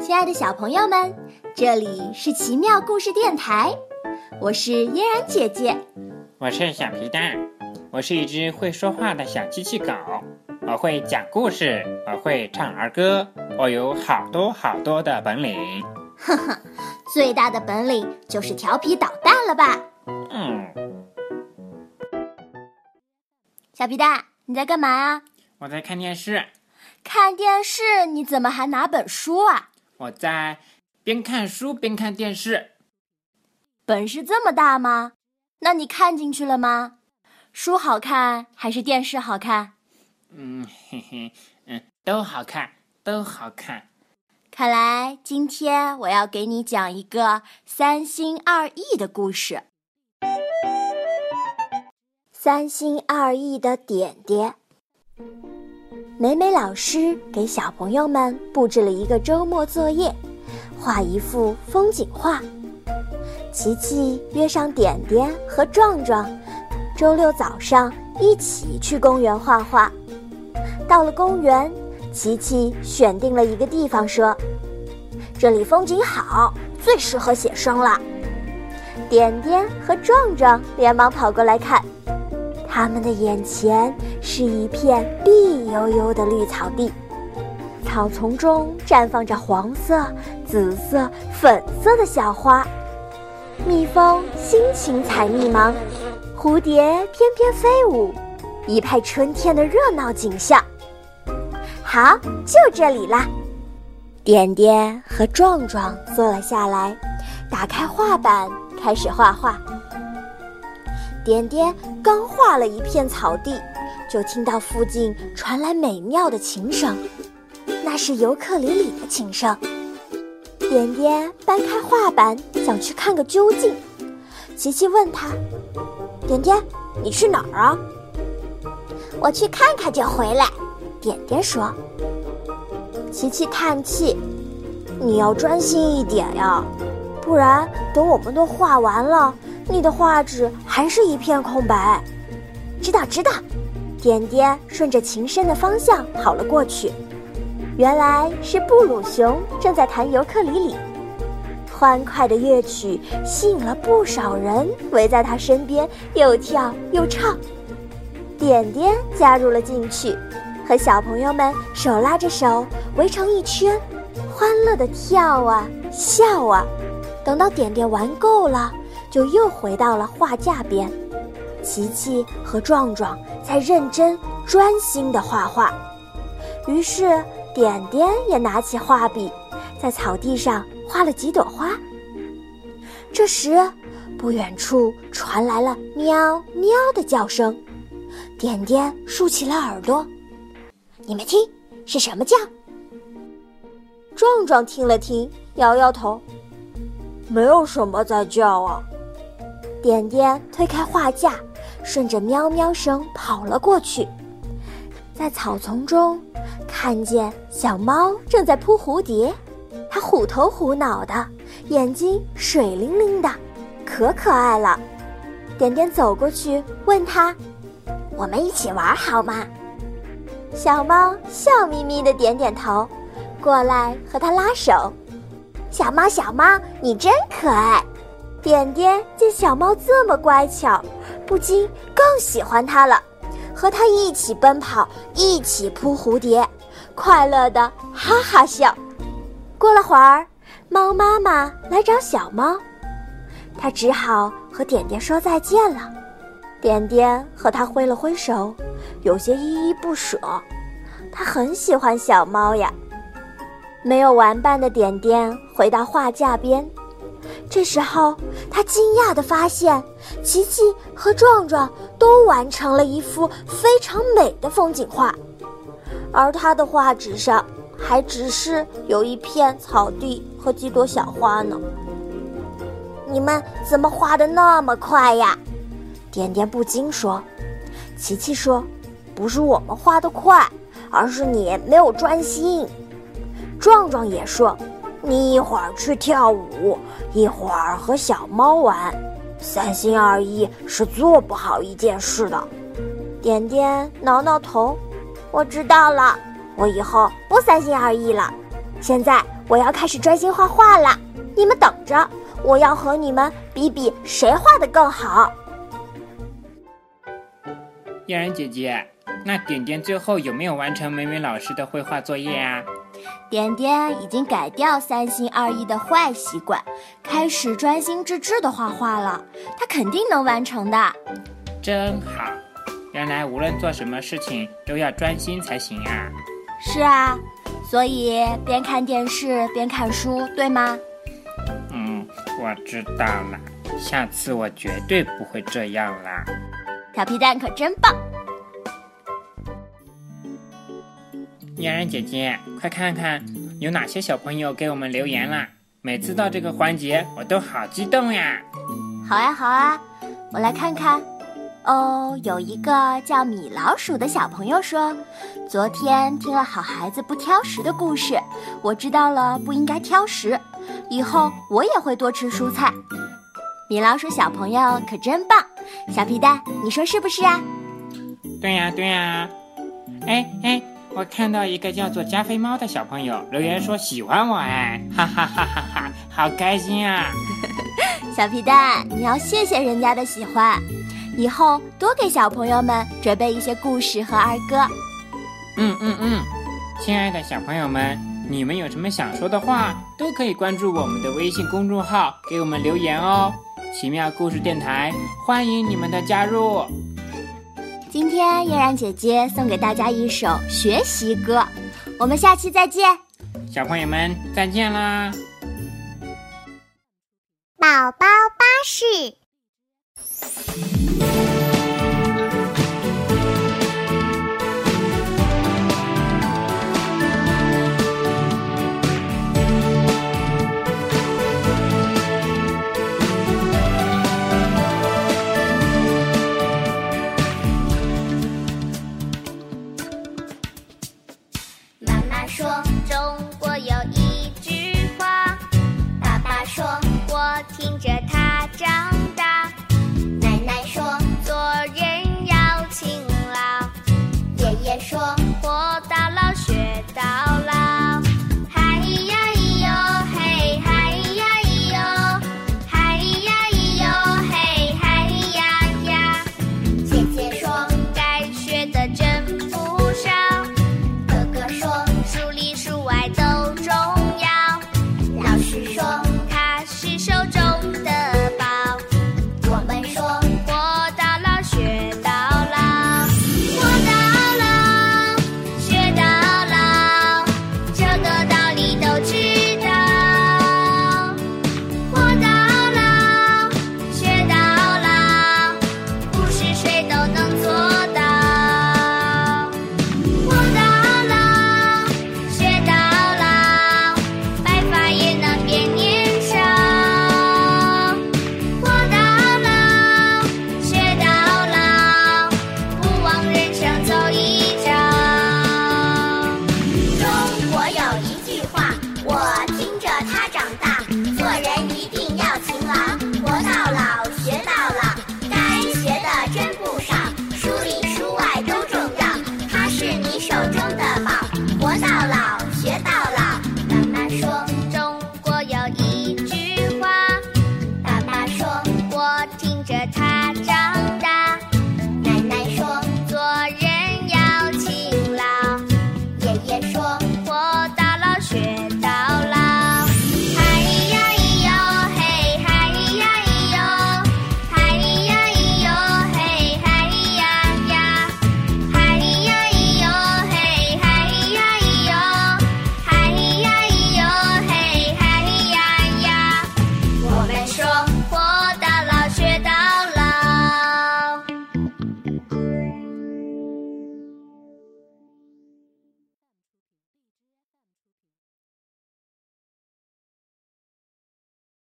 亲爱的小朋友们，这里是奇妙故事电台，我是嫣然姐姐，我是小皮蛋，我是一只会说话的小机器狗，我会讲故事，我会唱儿歌，我有好多好多的本领。呵呵，最大的本领就是调皮捣蛋了吧？嗯，小皮蛋，你在干嘛呀？我在看电视。看电视？你怎么还拿本书啊？我在边看书边看电视。本事这么大吗？那你看进去了吗？书好看还是电视好看？嗯嘿嘿，嗯，都好看，都好看。看来今天我要给你讲一个三心二意的故事。三心二意的点点。美美老师给小朋友们布置了一个周末作业，画一幅风景画。琪琪约上点点和壮壮，周六早上一起去公园画画。到了公园，琪琪选定了一个地方，说：“这里风景好，最适合写生了。”点点和壮壮连忙跑过来看。他们的眼前是一片绿油油的绿草地，草丛中绽放着黄色、紫色、粉色的小花，蜜蜂辛勤采蜜芒，蝴蝶翩翩飞舞，一派春天的热闹景象。好，就这里啦！点点和壮壮坐了下来，打开画板，开始画画。点点刚画了一片草地，就听到附近传来美妙的琴声，那是尤克里里的琴声。点点搬开画板，想去看个究竟。琪琪问他：“点点，你去哪儿啊？”“我去看看就回来。”点点说。琪琪叹气：“你要专心一点呀，不然等我们都画完了。”你的画纸还是一片空白，知道知道。点点顺着琴声的方向跑了过去，原来是布鲁熊正在弹尤克里里，欢快的乐曲吸引了不少人围在他身边，又跳又唱。点点加入了进去，和小朋友们手拉着手围成一圈，欢乐的跳啊笑啊。等到点点玩够了。就又回到了画架边，琪琪和壮壮在认真专心地画画。于是点点也拿起画笔，在草地上画了几朵花。这时，不远处传来了喵喵的叫声，点点竖起了耳朵：“你们听，是什么叫？”壮壮听了听，摇摇头：“没有什么在叫啊。”点点推开画架，顺着喵喵声跑了过去，在草丛中看见小猫正在扑蝴蝶，它虎头虎脑的，眼睛水灵灵的，可可爱了。点点走过去问他：“我们一起玩好吗？”小猫笑眯眯的点点头，过来和他拉手。小猫小猫，你真可爱。点点见小猫这么乖巧，不禁更喜欢它了，和它一起奔跑，一起扑蝴蝶，快乐的哈哈笑。过了会儿，猫妈妈来找小猫，它只好和点点说再见了。点点和它挥了挥手，有些依依不舍。它很喜欢小猫呀。没有玩伴的点点回到画架边。这时候，他惊讶地发现，琪琪和壮壮都完成了一幅非常美的风景画，而他的画纸上还只是有一片草地和几朵小花呢。你们怎么画的那么快呀？点点不禁说。琪琪说：“不是我们画的快，而是你没有专心。”壮壮也说。你一会儿去跳舞，一会儿和小猫玩，三心二意是做不好一件事的。点点挠挠头，我知道了，我以后不三心二意了。现在我要开始专心画画了！你们等着，我要和你们比比谁画的更好。嫣然姐姐，那点点最后有没有完成美美老师的绘画作业啊？点点已经改掉三心二意的坏习惯，开始专心致志的画画了。他肯定能完成的。真好，原来无论做什么事情都要专心才行啊。是啊，所以边看电视边看书，对吗？嗯，我知道了，下次我绝对不会这样啦。小皮蛋可真棒！嫣然姐姐，快看看有哪些小朋友给我们留言啦。每次到这个环节，我都好激动呀！好啊，好啊，我来看看。哦，有一个叫米老鼠的小朋友说，昨天听了好孩子不挑食的故事，我知道了不应该挑食，以后我也会多吃蔬菜。米老鼠小朋友可真棒，小皮蛋，你说是不是啊？对呀，对呀。哎哎。我看到一个叫做加菲猫的小朋友留言说喜欢我哎，哈哈哈哈哈，好开心啊！小皮蛋，你要谢谢人家的喜欢，以后多给小朋友们准备一些故事和儿歌。嗯嗯嗯，亲爱的小朋友们，你们有什么想说的话，都可以关注我们的微信公众号，给我们留言哦。奇妙故事电台欢迎你们的加入。今天嫣然姐姐送给大家一首学习歌，我们下期再见，小朋友们再见啦！宝宝巴士。说中国有一